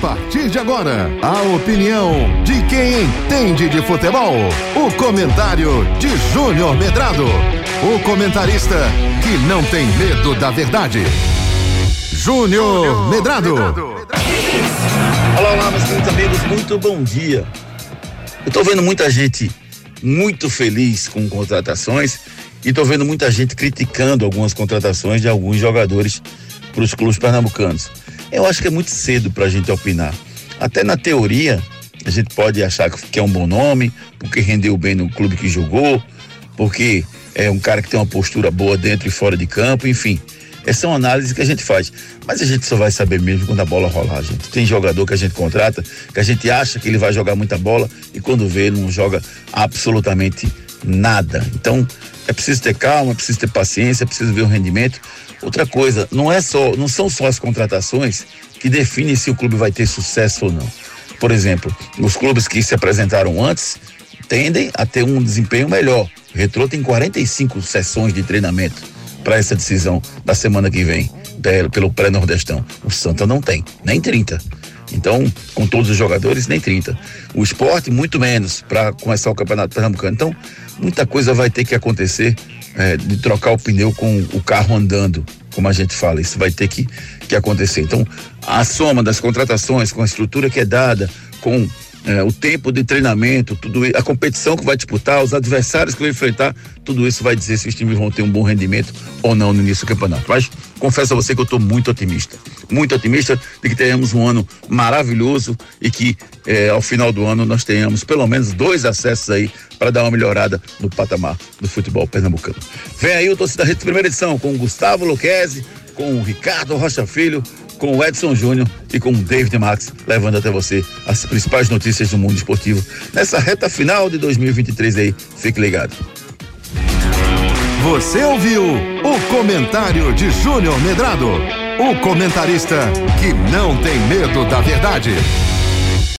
partir de agora, a opinião de quem entende de futebol. O comentário de Júnior Medrado. O comentarista que não tem medo da verdade. Júnior Medrado. Olá, olá, meus queridos amigos, muito bom dia. Eu tô vendo muita gente muito feliz com contratações e tô vendo muita gente criticando algumas contratações de alguns jogadores para os clubes pernambucanos. Eu acho que é muito cedo para a gente opinar. Até na teoria, a gente pode achar que é um bom nome, porque rendeu bem no clube que jogou, porque é um cara que tem uma postura boa dentro e fora de campo, enfim. Essa é uma análise que a gente faz. Mas a gente só vai saber mesmo quando a bola rolar, gente. Tem jogador que a gente contrata, que a gente acha que ele vai jogar muita bola e quando vê, não joga absolutamente nada. Então, é preciso ter calma, é preciso ter paciência, é preciso ver o rendimento. Outra coisa, não é só, não são só as contratações que definem se o clube vai ter sucesso ou não. Por exemplo, os clubes que se apresentaram antes tendem a ter um desempenho melhor. O Retrô tem 45 sessões de treinamento para essa decisão da semana que vem, pelo pré-nordestão. O Santa não tem, nem 30. Então, com todos os jogadores, nem 30. O esporte, muito menos, para começar o campeonato pernambucano. Então, muita coisa vai ter que acontecer é, de trocar o pneu com o carro andando, como a gente fala. Isso vai ter que, que acontecer. Então, a soma das contratações, com a estrutura que é dada, com é, o tempo de treinamento, tudo a competição que vai disputar, os adversários que vai enfrentar, tudo isso vai dizer se os times vão ter um bom rendimento ou não no início do campeonato. Mas confesso a você que eu estou muito otimista, muito otimista de que tenhamos um ano maravilhoso e que é, ao final do ano nós tenhamos pelo menos dois acessos aí para dar uma melhorada no patamar do futebol pernambucano. Vem aí o Torcida Rede primeira edição com o Gustavo Luquezzi, com o Ricardo Rocha Filho, com o Edson Júnior e com o David Max, levando até você as principais notícias do mundo esportivo nessa reta final de 2023 aí. Fique ligado. Você ouviu o comentário de Júnior Medrado, o comentarista que não tem medo da verdade.